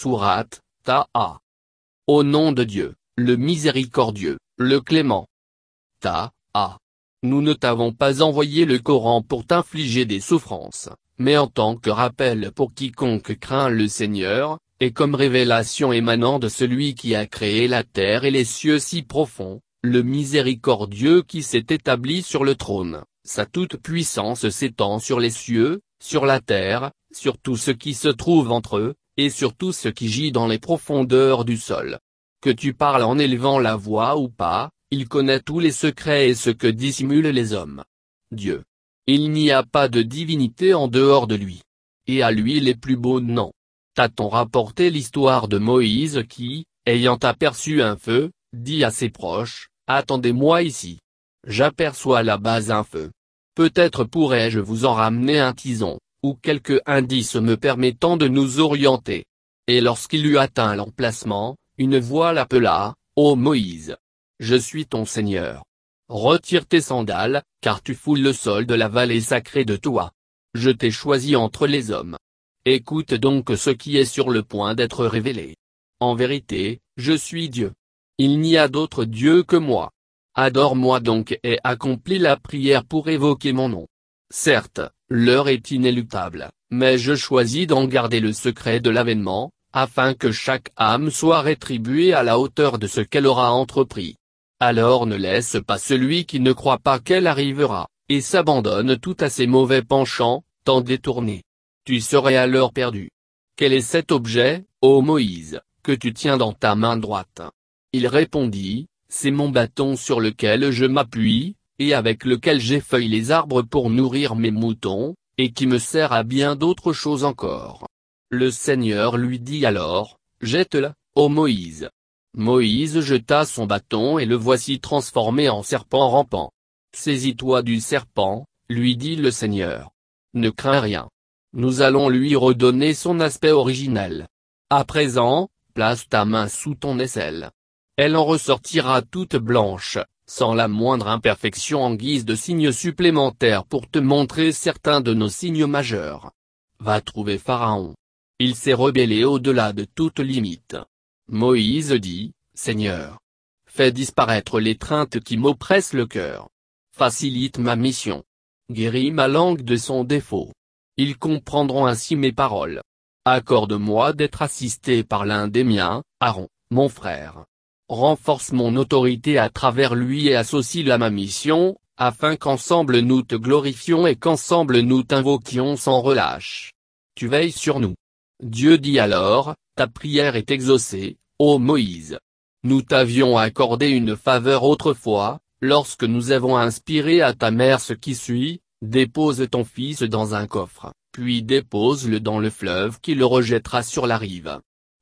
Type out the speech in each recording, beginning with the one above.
Sourate, Ta'a. Au nom de Dieu, le miséricordieux, le clément. Ta'a. Nous ne t'avons pas envoyé le Coran pour t'infliger des souffrances, mais en tant que rappel pour quiconque craint le Seigneur, et comme révélation émanant de celui qui a créé la terre et les cieux si profonds, le miséricordieux qui s'est établi sur le trône, sa toute-puissance s'étend sur les cieux, sur la terre, sur tout ce qui se trouve entre eux, et sur tout ce qui gît dans les profondeurs du sol. Que tu parles en élevant la voix ou pas, il connaît tous les secrets et ce que dissimulent les hommes. Dieu. Il n'y a pas de divinité en dehors de lui. Et à lui les plus beaux noms. T'a-t-on rapporté l'histoire de Moïse qui, ayant aperçu un feu, dit à ses proches, Attendez-moi ici. J'aperçois là-bas un feu. Peut-être pourrais-je vous en ramener un tison, ou quelque indice me permettant de nous orienter. Et lorsqu'il eut atteint l'emplacement, une voix l'appela, Ô Moïse. Je suis ton Seigneur. Retire tes sandales, car tu foules le sol de la vallée sacrée de toi. Je t'ai choisi entre les hommes. Écoute donc ce qui est sur le point d'être révélé. En vérité, je suis Dieu. Il n'y a d'autre Dieu que moi. Adore-moi donc et accomplis la prière pour évoquer mon nom. Certes, l'heure est inéluctable, mais je choisis d'en garder le secret de l'avènement, afin que chaque âme soit rétribuée à la hauteur de ce qu'elle aura entrepris. Alors ne laisse pas celui qui ne croit pas qu'elle arrivera, et s'abandonne tout à ses mauvais penchants, tant détournés tu serais alors perdu. Quel est cet objet, ô Moïse, que tu tiens dans ta main droite? Il répondit, C'est mon bâton sur lequel je m'appuie, et avec lequel j'effeuille les arbres pour nourrir mes moutons, et qui me sert à bien d'autres choses encore. Le Seigneur lui dit alors, Jette-le, ô Moïse. Moïse jeta son bâton et le voici transformé en serpent rampant. Saisis-toi du serpent, lui dit le Seigneur. Ne crains rien. Nous allons lui redonner son aspect originel. À présent, place ta main sous ton aisselle. Elle en ressortira toute blanche, sans la moindre imperfection en guise de signe supplémentaire pour te montrer certains de nos signes majeurs. Va trouver Pharaon. Il s'est rebellé au-delà de toute limite. Moïse dit, Seigneur. Fais disparaître l'étreinte qui m'oppresse le cœur. Facilite ma mission. Guéris ma langue de son défaut. Ils comprendront ainsi mes paroles. Accorde-moi d'être assisté par l'un des miens, Aaron, mon frère. Renforce mon autorité à travers lui et associe-le à ma mission, afin qu'ensemble nous te glorifions et qu'ensemble nous t'invoquions sans relâche. Tu veilles sur nous. Dieu dit alors, ta prière est exaucée, ô Moïse. Nous t'avions accordé une faveur autrefois, lorsque nous avons inspiré à ta mère ce qui suit, Dépose ton fils dans un coffre, puis dépose-le dans le fleuve qui le rejettera sur la rive.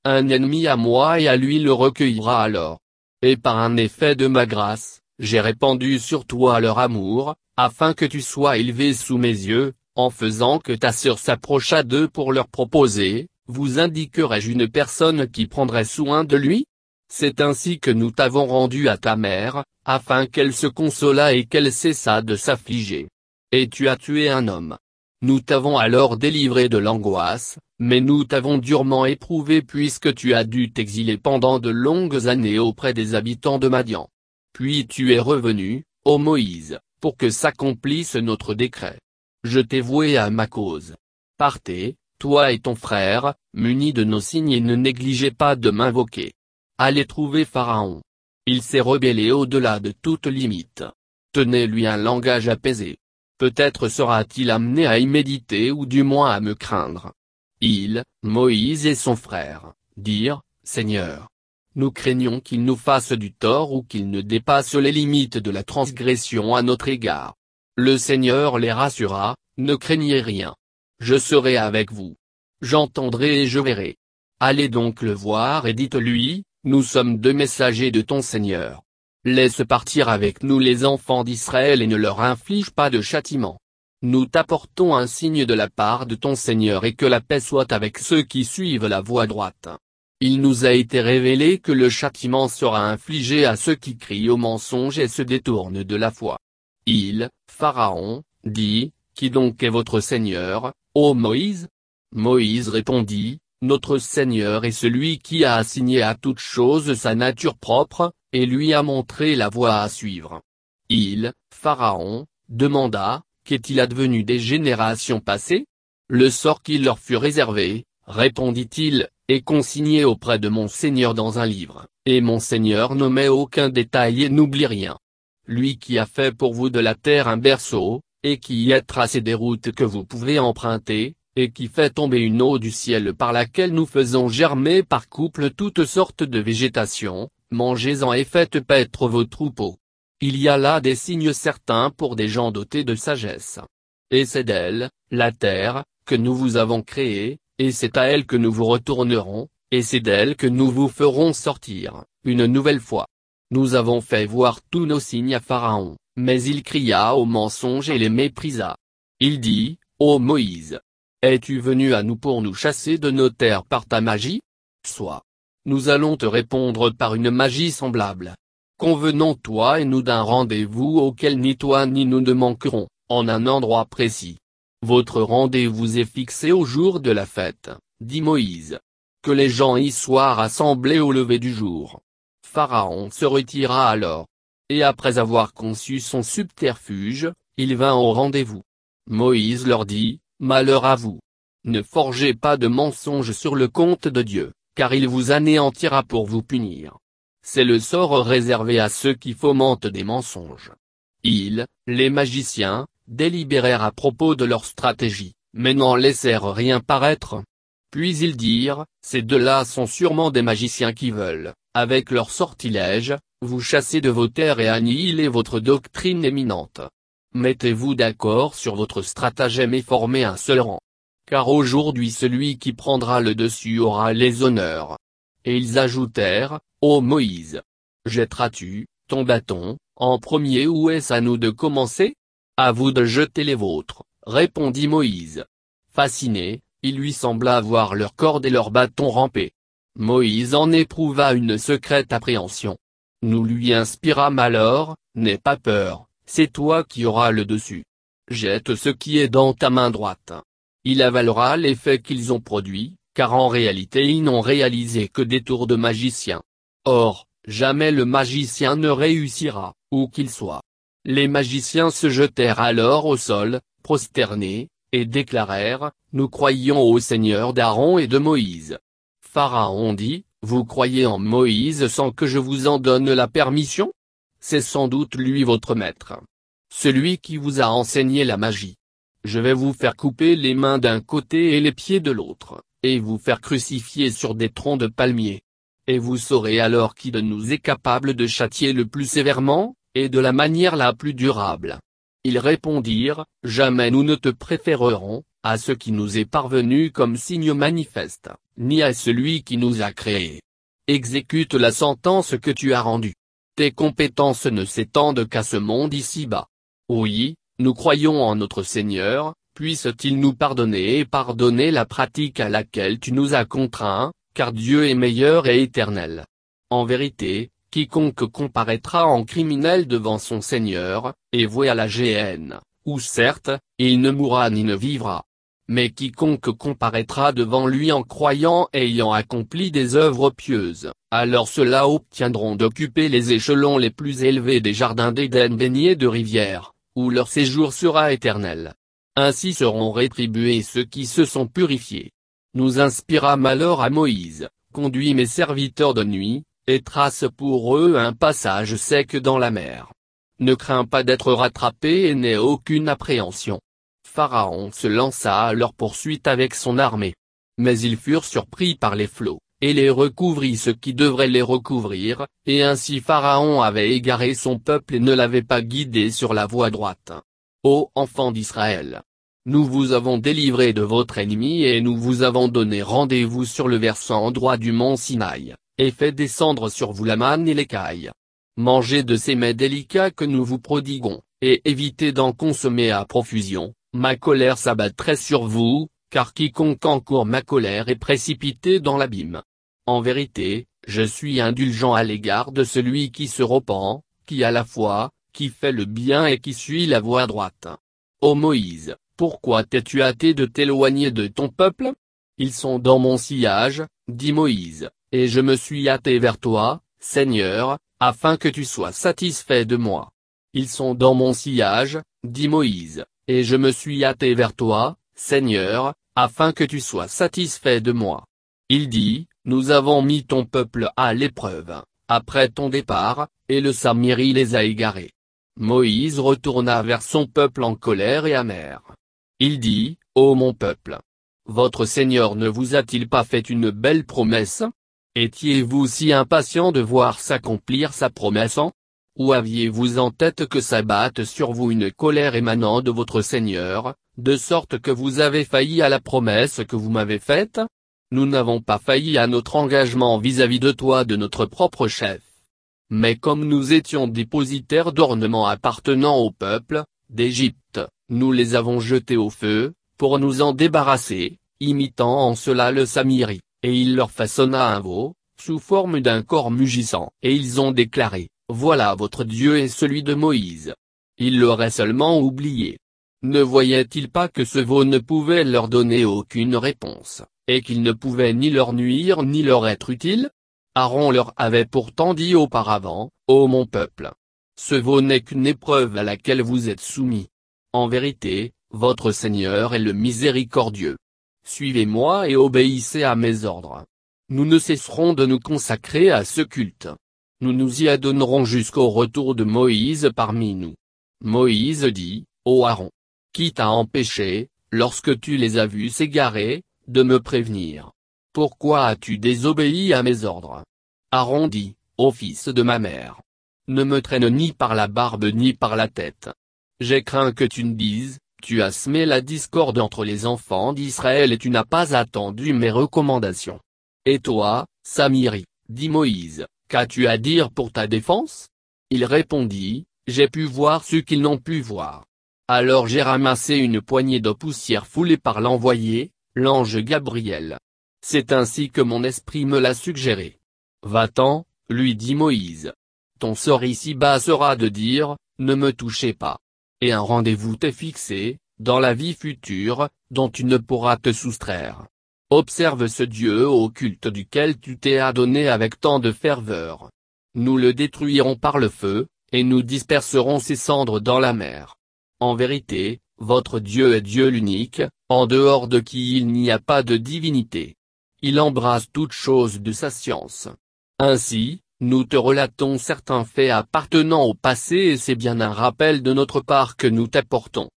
Un ennemi à moi et à lui le recueillera alors. Et par un effet de ma grâce, j'ai répandu sur toi leur amour, afin que tu sois élevé sous mes yeux, en faisant que ta sœur s'approcha d'eux pour leur proposer, vous indiquerai-je une personne qui prendrait soin de lui? C'est ainsi que nous t'avons rendu à ta mère, afin qu'elle se consolât et qu'elle cessât de s'affliger et tu as tué un homme. Nous t'avons alors délivré de l'angoisse, mais nous t'avons durement éprouvé puisque tu as dû t'exiler pendant de longues années auprès des habitants de Madian. Puis tu es revenu, ô Moïse, pour que s'accomplisse notre décret. Je t'ai voué à ma cause. Partez, toi et ton frère, munis de nos signes et ne négligez pas de m'invoquer. Allez trouver Pharaon. Il s'est rebellé au-delà de toute limite. Tenez-lui un langage apaisé. Peut-être sera-t-il amené à y méditer ou du moins à me craindre. Il, Moïse et son frère, dirent, Seigneur. Nous craignons qu'il nous fasse du tort ou qu'il ne dépasse les limites de la transgression à notre égard. Le Seigneur les rassura, ne craignez rien. Je serai avec vous. J'entendrai et je verrai. Allez donc le voir et dites-lui, nous sommes deux messagers de ton Seigneur. Laisse partir avec nous les enfants d'Israël et ne leur inflige pas de châtiment. Nous t'apportons un signe de la part de ton Seigneur et que la paix soit avec ceux qui suivent la voie droite. Il nous a été révélé que le châtiment sera infligé à ceux qui crient au mensonge et se détournent de la foi. Il, Pharaon, dit, Qui donc est votre Seigneur, ô Moïse? Moïse répondit, Notre Seigneur est celui qui a assigné à toute chose sa nature propre, et lui a montré la voie à suivre. Il, Pharaon, demanda, qu'est-il advenu des générations passées? Le sort qui leur fut réservé, répondit-il, est consigné auprès de mon Seigneur dans un livre, et mon Seigneur n'omet aucun détail et n'oublie rien. Lui qui a fait pour vous de la terre un berceau, et qui y a tracé des routes que vous pouvez emprunter, et qui fait tomber une eau du ciel par laquelle nous faisons germer par couple toutes sortes de végétation, mangez-en et faites paître vos troupeaux. Il y a là des signes certains pour des gens dotés de sagesse. Et c'est d'elle, la terre, que nous vous avons créée, et c'est à elle que nous vous retournerons, et c'est d'elle que nous vous ferons sortir, une nouvelle fois. Nous avons fait voir tous nos signes à Pharaon, mais il cria au mensonge et les méprisa. Il dit, Ô Moïse, es-tu venu à nous pour nous chasser de nos terres par ta magie? Soit. Nous allons te répondre par une magie semblable. Convenons toi et nous d'un rendez-vous auquel ni toi ni nous ne manquerons, en un endroit précis. Votre rendez-vous est fixé au jour de la fête, dit Moïse. Que les gens y soient rassemblés au lever du jour. Pharaon se retira alors. Et après avoir conçu son subterfuge, il vint au rendez-vous. Moïse leur dit, Malheur à vous. Ne forgez pas de mensonges sur le compte de Dieu, car il vous anéantira pour vous punir. C'est le sort réservé à ceux qui fomentent des mensonges. Ils, les magiciens, délibérèrent à propos de leur stratégie, mais n'en laissèrent rien paraître. Puis ils dirent, ces deux-là sont sûrement des magiciens qui veulent, avec leur sortilège, vous chasser de vos terres et annihiler votre doctrine éminente. Mettez-vous d'accord sur votre stratagème et formez un seul rang. Car aujourd'hui celui qui prendra le dessus aura les honneurs. Et ils ajoutèrent, Ô Moïse, jetteras-tu, ton bâton, en premier ou est-ce à nous de commencer? À vous de jeter les vôtres, répondit Moïse. Fasciné, il lui sembla voir leurs cordes et leurs bâtons ramper. Moïse en éprouva une secrète appréhension. Nous lui inspirâmes alors, n'aie pas peur, c'est toi qui auras le dessus. Jette ce qui est dans ta main droite. Il avalera l'effet qu'ils ont produit, car en réalité ils n'ont réalisé que des tours de magicien. Or, jamais le magicien ne réussira, où qu'il soit. Les magiciens se jetèrent alors au sol, prosternés, et déclarèrent, Nous croyons au Seigneur d'Aaron et de Moïse. Pharaon dit, Vous croyez en Moïse sans que je vous en donne la permission? C'est sans doute lui votre maître. Celui qui vous a enseigné la magie. Je vais vous faire couper les mains d'un côté et les pieds de l'autre, et vous faire crucifier sur des troncs de palmiers. Et vous saurez alors qui de nous est capable de châtier le plus sévèrement, et de la manière la plus durable. Ils répondirent, Jamais nous ne te préférerons, à ce qui nous est parvenu comme signe manifeste, ni à celui qui nous a créés. Exécute la sentence que tu as rendue. Tes compétences ne s'étendent qu'à ce monde ici-bas. Oui, nous croyons en notre Seigneur, puisse-t-il nous pardonner et pardonner la pratique à laquelle tu nous as contraints, car Dieu est meilleur et éternel. En vérité, quiconque comparaîtra en criminel devant son Seigneur, est voué à la géhenne, ou certes, il ne mourra ni ne vivra. Mais quiconque comparaîtra devant lui en croyant ayant accompli des œuvres pieuses, alors ceux-là obtiendront d'occuper les échelons les plus élevés des jardins d'Éden baignés de rivières, où leur séjour sera éternel. Ainsi seront rétribués ceux qui se sont purifiés nous inspirâmes alors à Moïse, conduis mes serviteurs de nuit, et trace pour eux un passage sec dans la mer. Ne crains pas d'être rattrapé et n'aie aucune appréhension. Pharaon se lança à leur poursuite avec son armée. Mais ils furent surpris par les flots, et les recouvrit ce qui devrait les recouvrir, et ainsi Pharaon avait égaré son peuple et ne l'avait pas guidé sur la voie droite. Ô enfants d'Israël, nous vous avons délivré de votre ennemi et nous vous avons donné rendez-vous sur le versant droit du mont Sinaï, et fait descendre sur vous la manne et l'écaille. Mangez de ces mets délicats que nous vous prodiguons, et évitez d'en consommer à profusion, ma colère s'abattrait sur vous, car quiconque encourt ma colère est précipité dans l'abîme. En vérité, je suis indulgent à l'égard de celui qui se repent, qui a la foi, qui fait le bien et qui suit la voie droite. Ô Moïse, pourquoi t'es-tu hâté de t'éloigner de ton peuple? Ils sont dans mon sillage, dit Moïse, et je me suis hâté vers toi, Seigneur, afin que tu sois satisfait de moi. Ils sont dans mon sillage, dit Moïse, et je me suis hâté vers toi, Seigneur, afin que tu sois satisfait de moi. Il dit, Nous avons mis ton peuple à l'épreuve, après ton départ, et le Samiri les a égarés. Moïse retourna vers son peuple en colère et amer. Il dit, Ô mon peuple, votre Seigneur ne vous a-t-il pas fait une belle promesse? Étiez-vous si impatient de voir s'accomplir sa promesse Ou aviez-vous en tête que s'abatte sur vous une colère émanant de votre Seigneur, de sorte que vous avez failli à la promesse que vous m'avez faite? Nous n'avons pas failli à notre engagement vis-à-vis -vis de toi de notre propre chef. Mais comme nous étions dépositaires d'ornements appartenant au peuple, d'Égypte, nous les avons jetés au feu, pour nous en débarrasser, imitant en cela le Samiri, et il leur façonna un veau, sous forme d'un corps mugissant, et ils ont déclaré, Voilà votre Dieu et celui de Moïse. Ils l'auraient seulement oublié. Ne voyaient-ils pas que ce veau ne pouvait leur donner aucune réponse, et qu'il ne pouvait ni leur nuire ni leur être utile Aaron leur avait pourtant dit auparavant, Ô mon peuple, ce veau n'est qu'une épreuve à laquelle vous êtes soumis. En vérité, votre Seigneur est le miséricordieux. Suivez-moi et obéissez à mes ordres. Nous ne cesserons de nous consacrer à ce culte. Nous nous y adonnerons jusqu'au retour de Moïse parmi nous. Moïse dit, Ô Aaron, qui t'a empêché, lorsque tu les as vus s'égarer, de me prévenir Pourquoi as-tu désobéi à mes ordres? Aaron dit, Ô fils de ma mère, ne me traîne ni par la barbe ni par la tête. J'ai craint que tu ne dises, tu as semé la discorde entre les enfants d'Israël et tu n'as pas attendu mes recommandations. Et toi, Samiri, dit Moïse, qu'as-tu à dire pour ta défense? Il répondit, J'ai pu voir ce qu'ils n'ont pu voir. Alors j'ai ramassé une poignée de poussière foulée par l'envoyé, l'ange Gabriel. C'est ainsi que mon esprit me l'a suggéré. Va-t'en, lui dit Moïse. Ton sort ici-bas sera de dire, ne me touchez pas et un rendez-vous t'est fixé, dans la vie future, dont tu ne pourras te soustraire. Observe ce Dieu au culte duquel tu t'es adonné avec tant de ferveur. Nous le détruirons par le feu, et nous disperserons ses cendres dans la mer. En vérité, votre Dieu est Dieu l'unique, en dehors de qui il n'y a pas de divinité. Il embrasse toutes choses de sa science. Ainsi, nous te relatons certains faits appartenant au passé et c'est bien un rappel de notre part que nous t'apportons.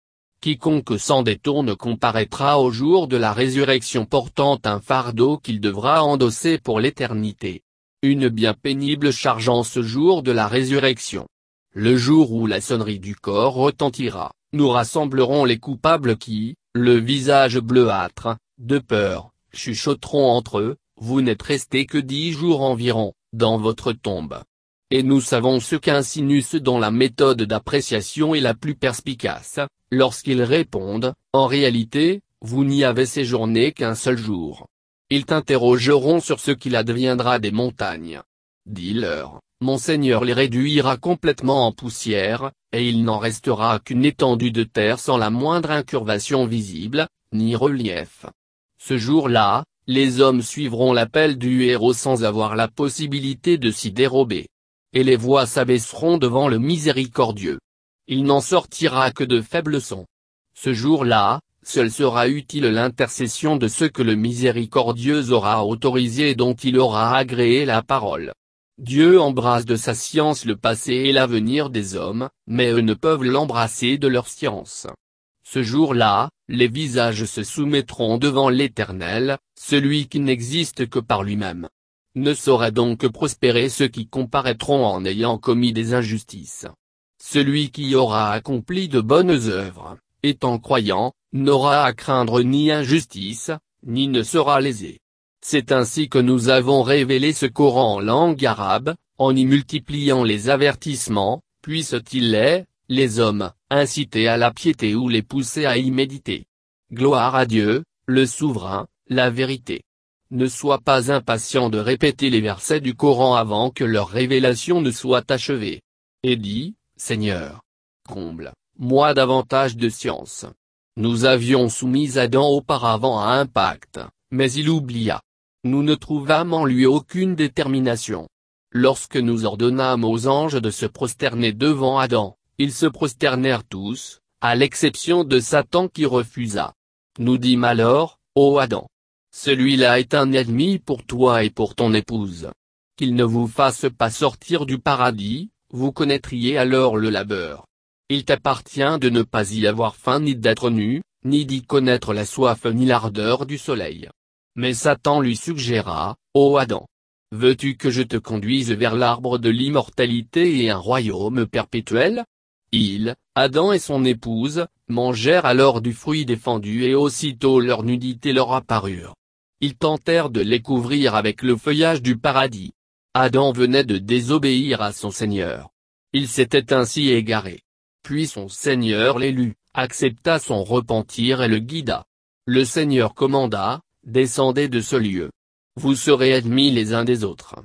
Quiconque s'en détourne comparaîtra au jour de la résurrection portant un fardeau qu'il devra endosser pour l'éternité. Une bien pénible charge en ce jour de la résurrection. Le jour où la sonnerie du corps retentira, nous rassemblerons les coupables qui, le visage bleuâtre, de peur, chuchoteront entre eux, vous n'êtes restés que dix jours environ, dans votre tombe. Et nous savons ce qu'insinue ceux dont la méthode d'appréciation est la plus perspicace, lorsqu'ils répondent, en réalité, vous n'y avez séjourné qu'un seul jour. Ils t'interrogeront sur ce qu'il adviendra des montagnes. Dis-leur, mon Seigneur les réduira complètement en poussière, et il n'en restera qu'une étendue de terre sans la moindre incurvation visible, ni relief. Ce jour-là, les hommes suivront l'appel du héros sans avoir la possibilité de s'y dérober. Et les voix s'abaisseront devant le miséricordieux. Il n'en sortira que de faibles sons. Ce jour-là, seul sera utile l'intercession de ceux que le miséricordieux aura autorisé et dont il aura agréé la parole. Dieu embrasse de sa science le passé et l'avenir des hommes, mais eux ne peuvent l'embrasser de leur science. Ce jour-là, les visages se soumettront devant l'Éternel, celui qui n'existe que par lui-même. Ne saura donc prospérer ceux qui comparaîtront en ayant commis des injustices. Celui qui aura accompli de bonnes œuvres, étant croyant, n'aura à craindre ni injustice, ni ne sera lésé. C'est ainsi que nous avons révélé ce Coran en langue arabe, en y multipliant les avertissements, puissent-ils les, les hommes, inciter à la piété ou les pousser à y méditer. Gloire à Dieu, le souverain, la vérité. Ne sois pas impatient de répéter les versets du Coran avant que leur révélation ne soit achevée. Et dis, Seigneur, comble, moi davantage de science. Nous avions soumis Adam auparavant à un pacte, Mais il oublia. Nous ne trouvâmes en lui aucune détermination. Lorsque nous ordonnâmes aux anges de se prosterner devant Adam, ils se prosternèrent tous, à l'exception de Satan qui refusa. Nous dîmes alors, ô Adam. Celui-là est un ennemi pour toi et pour ton épouse. Qu'il ne vous fasse pas sortir du paradis, vous connaîtriez alors le labeur. Il t'appartient de ne pas y avoir faim ni d'être nu, ni d'y connaître la soif ni l'ardeur du soleil. Mais Satan lui suggéra, ô Adam, Veux-tu que je te conduise vers l'arbre de l'immortalité et un royaume perpétuel? Il, Adam et son épouse, mangèrent alors du fruit défendu et aussitôt leur nudité leur apparut. Ils tentèrent de les couvrir avec le feuillage du paradis. Adam venait de désobéir à son Seigneur. Il s'était ainsi égaré. Puis son Seigneur l'élut, accepta son repentir et le guida. Le Seigneur commanda, descendez de ce lieu vous serez ennemis les uns des autres.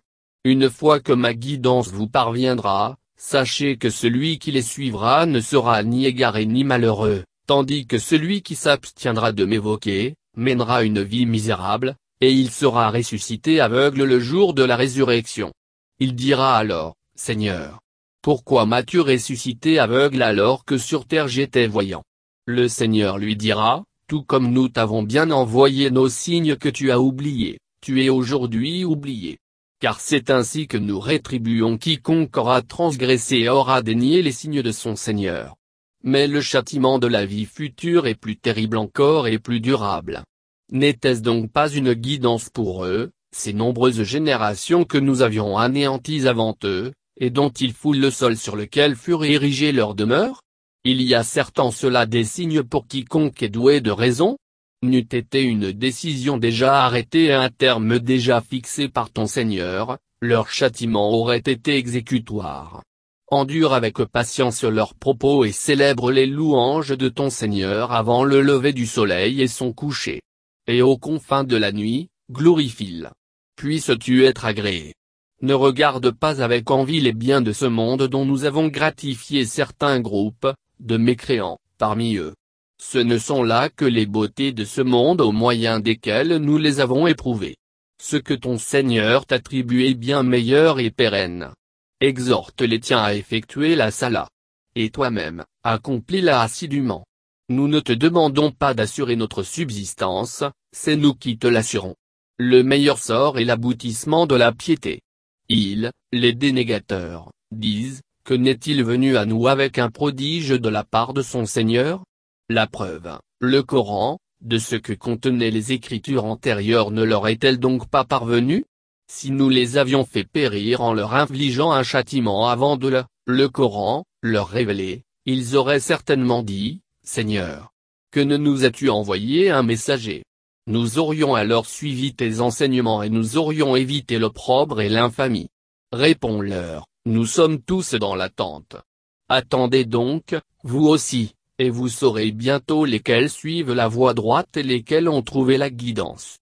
Une fois que ma guidance vous parviendra, sachez que celui qui les suivra ne sera ni égaré ni malheureux, tandis que celui qui s'abstiendra de m'évoquer, mènera une vie misérable, et il sera ressuscité aveugle le jour de la résurrection. Il dira alors, Seigneur, pourquoi m'as-tu ressuscité aveugle alors que sur terre j'étais voyant? Le Seigneur lui dira, tout comme nous t'avons bien envoyé nos signes que tu as oubliés tu es aujourd'hui oublié. Car c'est ainsi que nous rétribuons quiconque aura transgressé et aura dénié les signes de son Seigneur. Mais le châtiment de la vie future est plus terrible encore et plus durable. N'était-ce donc pas une guidance pour eux, ces nombreuses générations que nous avions anéanties avant eux, et dont ils foulent le sol sur lequel furent érigées leurs demeures? Il y a certes cela des signes pour quiconque est doué de raison, n'eût été une décision déjà arrêtée et un terme déjà fixé par ton Seigneur, leur châtiment aurait été exécutoire. Endure avec patience leurs propos et célèbre les louanges de ton Seigneur avant le lever du soleil et son coucher. Et aux confins de la nuit, glorifie-le. Puisses-tu être agréé. Ne regarde pas avec envie les biens de ce monde dont nous avons gratifié certains groupes, de mécréants, parmi eux. Ce ne sont là que les beautés de ce monde au moyen desquelles nous les avons éprouvées. Ce que ton Seigneur t'attribue est bien meilleur et pérenne. Exhorte les tiens à effectuer la sala. Et toi-même, accomplis-la assidûment. Nous ne te demandons pas d'assurer notre subsistance, c'est nous qui te l'assurons. Le meilleur sort est l'aboutissement de la piété. Ils, les dénégateurs, disent, que n'est-il venu à nous avec un prodige de la part de son Seigneur? La preuve, le Coran, de ce que contenaient les écritures antérieures ne leur est-elle donc pas parvenue Si nous les avions fait périr en leur infligeant un châtiment avant de le, le Coran, leur révéler, ils auraient certainement dit, Seigneur, que ne nous as-tu envoyé un messager? Nous aurions alors suivi tes enseignements et nous aurions évité l'opprobre et l'infamie. Réponds-leur, nous sommes tous dans l'attente. Attendez donc, vous aussi, et vous saurez bientôt lesquels suivent la voie droite et lesquels ont trouvé la guidance.